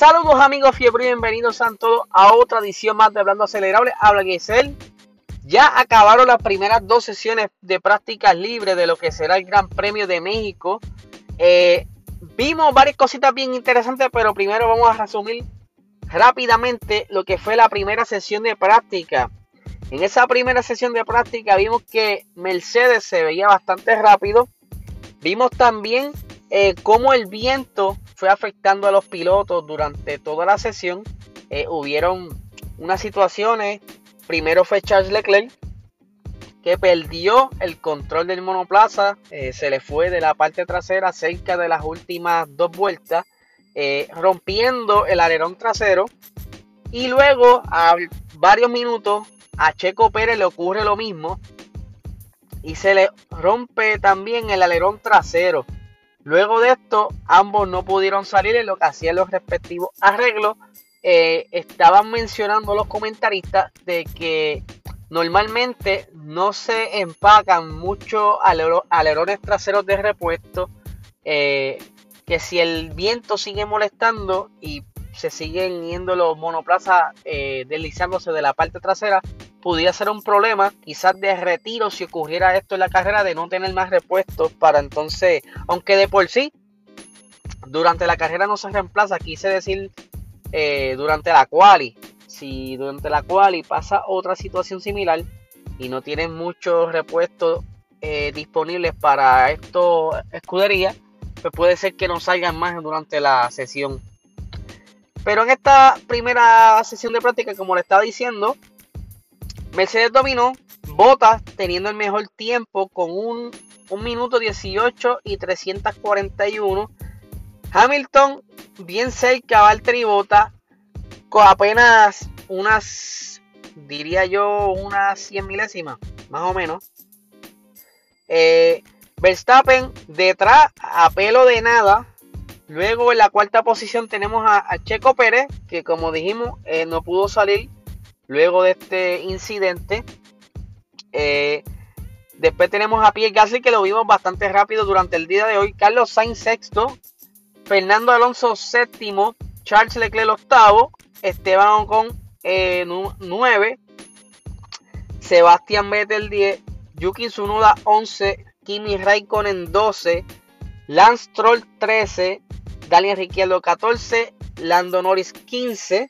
Saludos amigos fiebre bienvenidos a todos a otra edición más de Hablando Acelerable. Habla Giselle. Ya acabaron las primeras dos sesiones de prácticas libres de lo que será el Gran Premio de México. Eh, vimos varias cositas bien interesantes, pero primero vamos a resumir rápidamente lo que fue la primera sesión de práctica. En esa primera sesión de práctica vimos que Mercedes se veía bastante rápido. Vimos también eh, cómo el viento fue afectando a los pilotos durante toda la sesión. Eh, hubieron unas situaciones. Primero fue Charles Leclerc que perdió el control del monoplaza. Eh, se le fue de la parte trasera cerca de las últimas dos vueltas, eh, rompiendo el alerón trasero. Y luego, a varios minutos, a Checo Pérez le ocurre lo mismo. Y se le rompe también el alerón trasero. Luego de esto, ambos no pudieron salir en lo que hacían los respectivos arreglos. Eh, estaban mencionando los comentaristas de que normalmente no se empacan muchos alerones traseros de repuesto. Eh, que si el viento sigue molestando y se siguen yendo los monoplazas eh, deslizándose de la parte trasera, pudiera ser un problema quizás de retiro si ocurriera esto en la carrera de no tener más repuestos para entonces, aunque de por sí durante la carrera no se reemplaza, quise decir eh, durante la quali, si durante la quali pasa otra situación similar y no tienen muchos repuestos eh, disponibles para esto escudería, pues puede ser que no salgan más durante la sesión. Pero en esta primera sesión de práctica, como le estaba diciendo, Mercedes dominó, Bottas teniendo el mejor tiempo con un, minuto 18 y 341. Hamilton bien cerca, Valtteri Bottas con apenas unas, diría yo, unas 100 milésimas, más o menos. Eh, Verstappen detrás a pelo de nada. Luego en la cuarta posición tenemos a, Checo Pérez, que como dijimos eh, no pudo salir luego de este incidente. Eh, después tenemos a Pierre Gasly que lo vimos bastante rápido durante el día de hoy. Carlos Sainz sexto. Fernando Alonso séptimo. Charles Leclerc octavo. Esteban Ocon eh, 9. Sebastián Vettel 10. Yuki Tsunoda 11. Kimi Raikkonen 12. Lance Troll 13. Daniel Ricciardo 14. Lando Norris 15.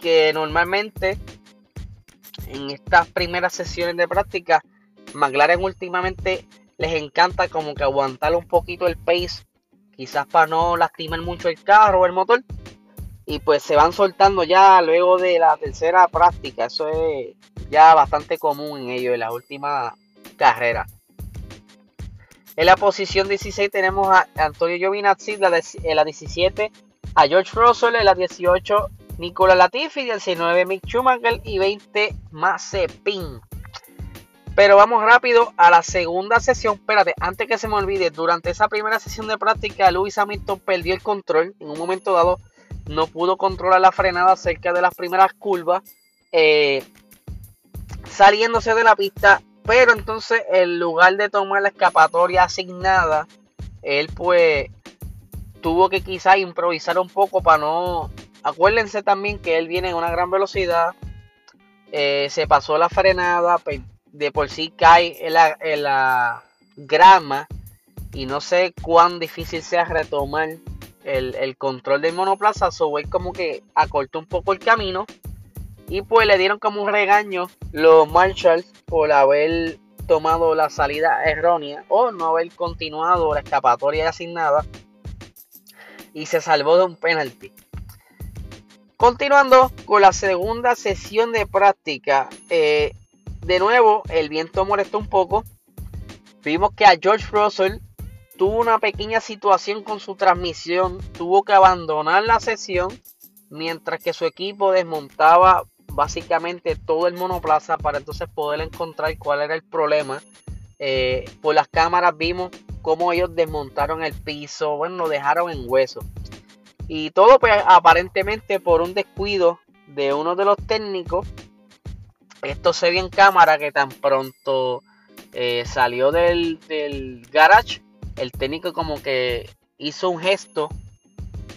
Que normalmente en estas primeras sesiones de práctica, McLaren últimamente les encanta como que aguantar un poquito el pace, quizás para no lastimar mucho el carro o el motor. Y pues se van soltando ya luego de la tercera práctica. Eso es ya bastante común en ellos en la última carrera. En la posición 16 tenemos a Antonio Giovinazzi, en la 17 a George Russell, en la 18 Nicola Latifi, 19 Mick Schumacher y 20 Mazepin. Pero vamos rápido a la segunda sesión. Espérate, antes que se me olvide, durante esa primera sesión de práctica, Lewis Hamilton perdió el control. En un momento dado, no pudo controlar la frenada cerca de las primeras curvas, eh, saliéndose de la pista. Pero entonces, en lugar de tomar la escapatoria asignada, él pues tuvo que quizá improvisar un poco para no Acuérdense también que él viene en una gran velocidad. Eh, se pasó la frenada. De por sí cae en la, grama. Y no sé cuán difícil sea retomar el, control del monoplaza. So como que acortó un poco el camino. Y pues le dieron como un regaño los Marshalls por haber tomado la salida errónea o no haber continuado la escapatoria asignada y se salvó de un penalti. Continuando con la segunda sesión de práctica, eh, de nuevo el viento molestó un poco. Vimos que a George Russell tuvo una pequeña situación con su transmisión, tuvo que abandonar la sesión mientras que su equipo desmontaba básicamente todo el monoplaza para entonces poder encontrar cuál era el problema. Eh, por las cámaras vimos cómo ellos desmontaron el piso, bueno, lo dejaron en hueso. Y todo pues aparentemente por un descuido de uno de los técnicos. Esto se vio en cámara que tan pronto eh, salió del, del garage. El técnico como que hizo un gesto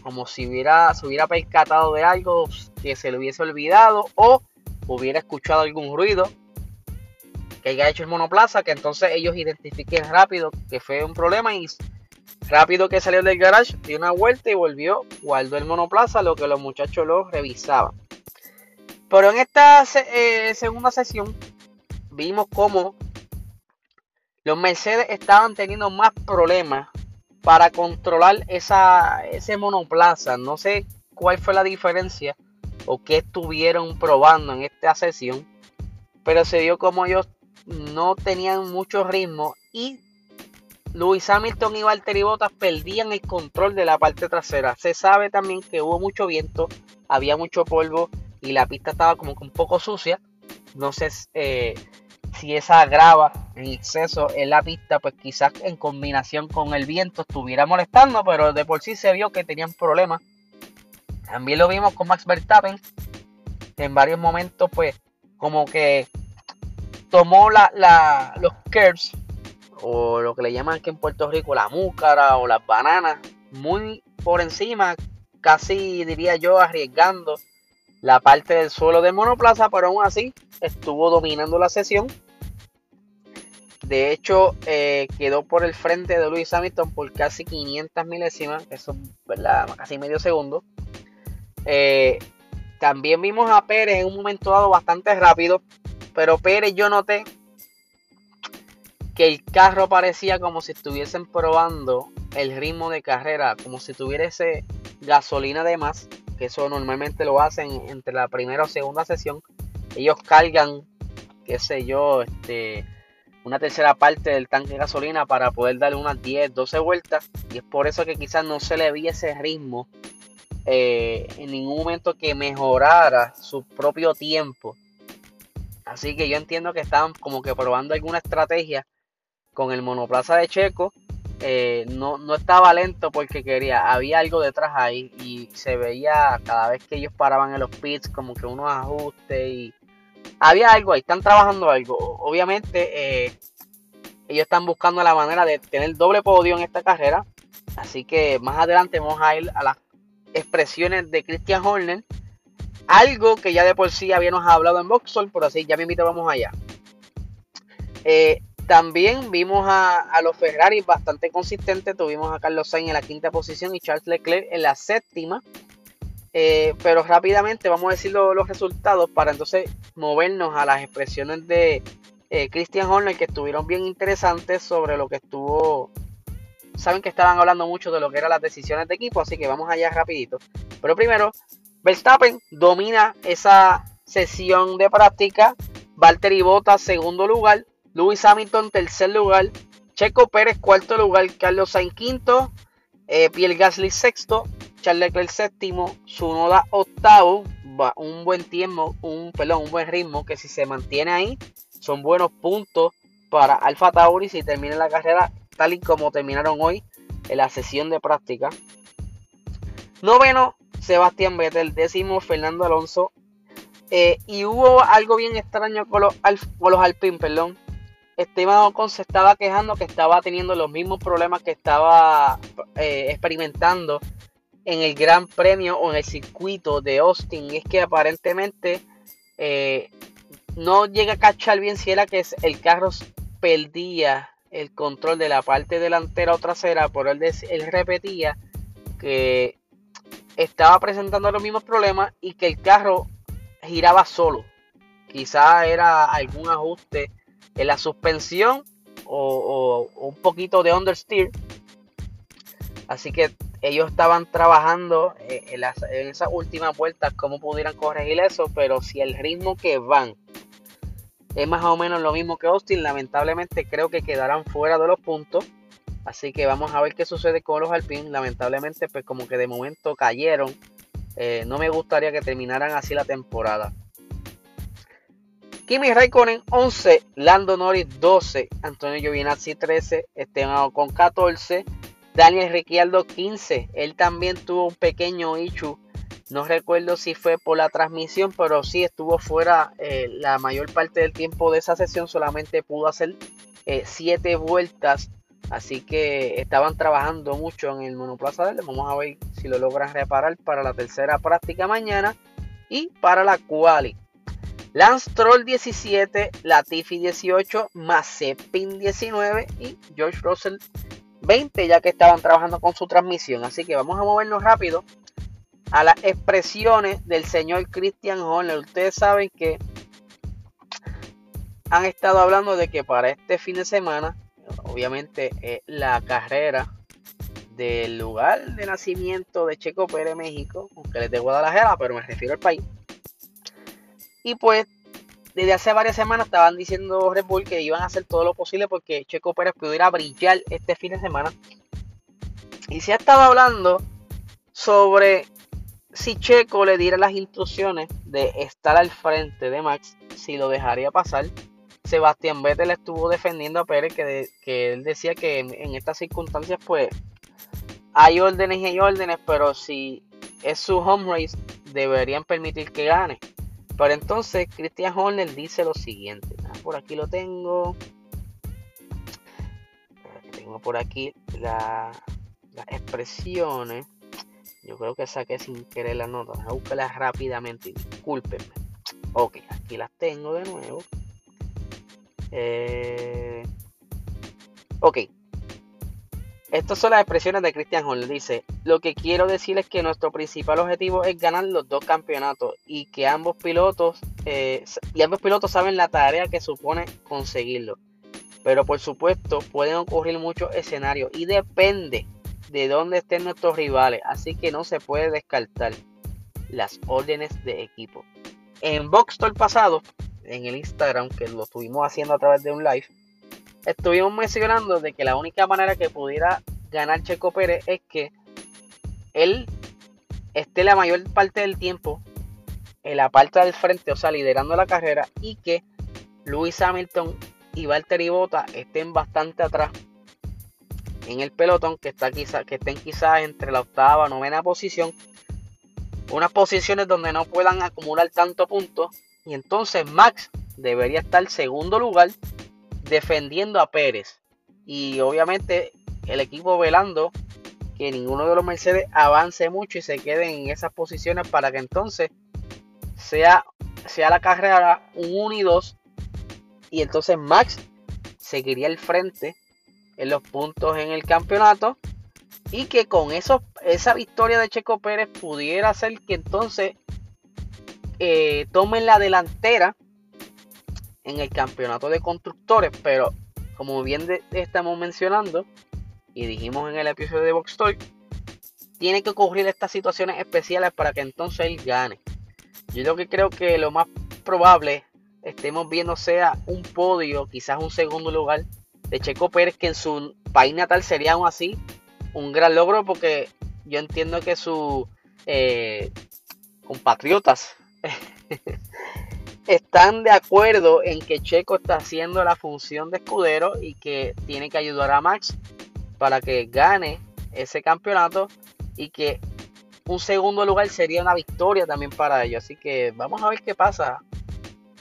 como si hubiera, se hubiera percatado de algo que se le hubiese olvidado o hubiera escuchado algún ruido que haya hecho el monoplaza, que entonces ellos identifiquen rápido que fue un problema y rápido que salió del garage, dio una vuelta y volvió, guardó el monoplaza, lo que los muchachos lo revisaban. Pero en esta eh, segunda sesión vimos como los Mercedes estaban teniendo más problemas para controlar esa, ese monoplaza. No sé cuál fue la diferencia o qué estuvieron probando en esta sesión. Pero se dio como ellos no tenían mucho ritmo y Lewis Hamilton y Valtteri Bottas perdían el control de la parte trasera. Se sabe también que hubo mucho viento, había mucho polvo y la pista estaba como que un poco sucia. No sé eh, si esa grava en exceso en la pista, pues quizás en combinación con el viento estuviera molestando, pero de por sí se vio que tenían problemas. También lo vimos con Max Verstappen. En varios momentos, pues, como que tomó la, los curves, o lo que le llaman aquí en Puerto Rico, la múcara o las bananas, muy por encima, casi diría yo, arriesgando la parte del suelo de monoplaza, pero aún así estuvo dominando la sesión. De hecho, eh, quedó por el frente de Lewis Hamilton por casi 500 milésimas, eso ¿verdad? casi medio segundo. Eh, también vimos a Pérez en un momento dado bastante rápido, pero Pérez yo noté que el carro parecía como si estuviesen probando el ritmo de carrera, como si tuviese gasolina de más que eso normalmente lo hacen entre la primera o segunda sesión. Ellos cargan, qué sé yo, este, una tercera parte del tanque de gasolina para poder darle unas 10, 12 vueltas. Y es por eso que quizás no se le vi ese ritmo eh, en ningún momento que mejorara su propio tiempo. Así que yo entiendo que estaban como que probando alguna estrategia con el monoplaza de Checo eh, no, no estaba lento porque quería, había algo detrás ahí y se veía cada vez que ellos paraban en los pits como que unos ajustes y había algo ahí, están trabajando algo. Obviamente eh, ellos están buscando la manera de tener doble podio en esta carrera, así que más adelante vamos a ir a las expresiones de Christian Horner, algo que ya de por sí habíamos hablado en Boxall, por así ya me invito, vamos allá. Eh, también vimos a, los Ferrari bastante consistentes. Tuvimos a Carlos Sainz en la quinta posición y Charles Leclerc en la séptima. Eh, pero rápidamente vamos a decir los resultados para entonces movernos a las expresiones de eh, Christian Horner que estuvieron bien interesantes sobre lo que estuvo. Saben que estaban hablando mucho de lo que eran las decisiones de equipo, así que vamos allá rapidito. Pero primero, Verstappen domina esa sesión de práctica. Valtteri Bottas segundo lugar. Lewis Hamilton tercer lugar, Checo Pérez cuarto lugar, Carlos Sainz quinto, eh, Pierre Gasly sexto, Charles Leclerc séptimo, Sunoda octavo, un buen tiempo, un perdón, un buen ritmo que si se mantiene ahí son buenos puntos para Alfa Tauri si termina la carrera tal y como terminaron hoy en la sesión de práctica. Noveno, Sebastián Vettel, décimo, Fernando Alonso. Eh, y hubo algo bien extraño con los, con los Alpine, perdón. Esteban Ocon se estaba quejando que estaba teniendo los mismos problemas que estaba eh, experimentando en el Gran Premio o en el circuito de Austin. Es que aparentemente eh, no llega a cachar bien si era que el carro perdía el control de la parte delantera o trasera, por él, él repetía que estaba presentando los mismos problemas y que el carro giraba solo. Quizá era algún ajuste en la suspensión o, un poquito de understeer. Así que ellos estaban trabajando en, las, en esas últimas vueltas cómo pudieran corregir eso, pero si el ritmo que van es más o menos lo mismo que Austin, lamentablemente creo que quedarán fuera de los puntos. Así que vamos a ver qué sucede con los Alpine. Lamentablemente, pues como que de momento cayeron. Eh, no me gustaría que terminaran así la temporada. Kimi Raikkonen 11, Lando Norris 12, Antonio Giovinazzi 13, Esteban con 14, Daniel Ricciardo 15. Él también tuvo un pequeño issue. No recuerdo si fue por la transmisión, pero sí estuvo fuera eh, la mayor parte del tiempo de esa sesión. Solamente pudo hacer 7 eh, vueltas. Así que estaban trabajando mucho en el monoplaza de él. Vamos a ver si lo logran reparar para la tercera práctica mañana y para la quali. Lance Troll 17, Latifi 18, Mazepin 19 y George Russell 20 ya que estaban trabajando con su transmisión. Así que vamos a movernos rápido a las expresiones del señor Christian Horner. Ustedes saben que han estado hablando de que para este fin de semana, obviamente la carrera del lugar de nacimiento de Checo Pérez México, aunque les de Guadalajara, pero me refiero al país. Y pues desde hace varias semanas estaban diciendo Red Bull que iban a hacer todo lo posible porque Checo Pérez pudiera brillar este fin de semana. Y se ha estado hablando sobre si Checo le diera las instrucciones de estar al frente de Max, si lo dejaría pasar. Sebastián Vettel estuvo defendiendo a Pérez que, que él decía que en, estas circunstancias pues hay órdenes y hay órdenes, pero si es su home race deberían permitir que gane. Pero entonces Christian Horner dice lo siguiente. Ah, por aquí lo tengo. Tengo por aquí las expresiones. Yo creo que saqué sin querer las notas. Voy a buscarlas rápidamente. Discúlpenme. Ok, aquí las tengo de nuevo. Eh, ok. Estas son las expresiones de Christian Horner. Dice, lo que quiero decir es que nuestro principal objetivo es ganar los dos campeonatos y que ambos pilotos, eh, y ambos pilotos saben la tarea que supone conseguirlo. Pero por supuesto pueden ocurrir muchos escenarios y depende de dónde estén nuestros rivales, así que no se puede descartar las órdenes de equipo. En Box pasado, en el Instagram, que lo estuvimos haciendo a través de un live, estuvimos mencionando de que la única manera que pudiera ganar Checo Pérez es que él esté la mayor parte del tiempo en la parte del frente, o sea, liderando la carrera, y que Lewis Hamilton y Valtteri Bottas estén bastante atrás en el pelotón que, está quizá, que estén quizás entre la octava, novena posición. Unas posiciones donde no puedan acumular tanto puntos. Y entonces Max debería estar segundo lugar defendiendo a Pérez. Y obviamente el equipo velando que ninguno de los Mercedes avance mucho y se queden en esas posiciones para que entonces sea, sea la carrera un 1 y 2. Y entonces Max seguiría al frente en los puntos en el campeonato y que con eso, esa victoria de Checo Pérez pudiera hacer que entonces eh, tomen la delantera en el campeonato de constructores, pero como bien estamos mencionando y dijimos en el episodio de Box Talk, tiene que ocurrir estas situaciones especiales para que entonces él gane. Yo lo que creo que lo más probable estemos viendo sea un podio, quizás un segundo lugar de Checo Pérez, que en su país natal sería aún así un gran logro porque yo entiendo que sus eh, compatriotas están de acuerdo en que Checo está haciendo la función de escudero y que tiene que ayudar a Max para que gane ese campeonato y que un segundo lugar sería una victoria también para ellos. Así que vamos a ver qué pasa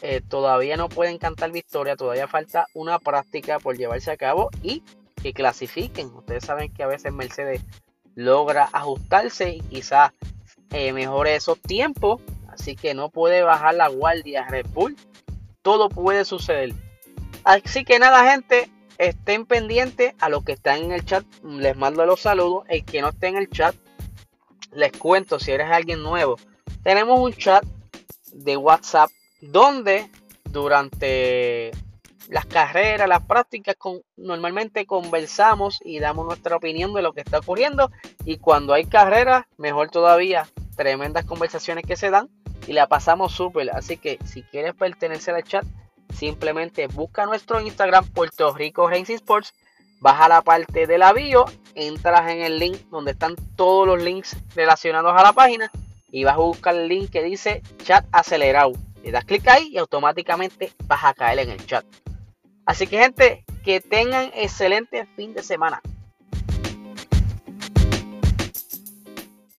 eh, todavía no pueden cantar victoria, todavía falta una práctica por llevarse a cabo y que clasifiquen. Ustedes saben que a veces Mercedes logra ajustarse y quizás eh, mejore esos tiempos, así que no puede bajar la guardia Red Bull. Todo puede suceder. Así que nada, gente, estén pendientes a los que están en el chat. Les mando los saludos. El que no esté en el chat, les cuento si eres alguien nuevo. Tenemos un chat de WhatsApp donde durante las carreras, las prácticas, normalmente conversamos y damos nuestra opinión de lo que está ocurriendo. Y cuando hay carreras, mejor todavía, tremendas conversaciones que se dan y la pasamos súper. Así que si quieres pertenecer al chat, simplemente busca nuestro Instagram Puerto Rico Racing Sports, baja la parte de la bio, entras en el link donde están todos los links relacionados a la página y vas a buscar el link que dice chat acelerado le das clic ahí y automáticamente vas a caer en el chat. Así que gente, que tengan excelente fin de semana.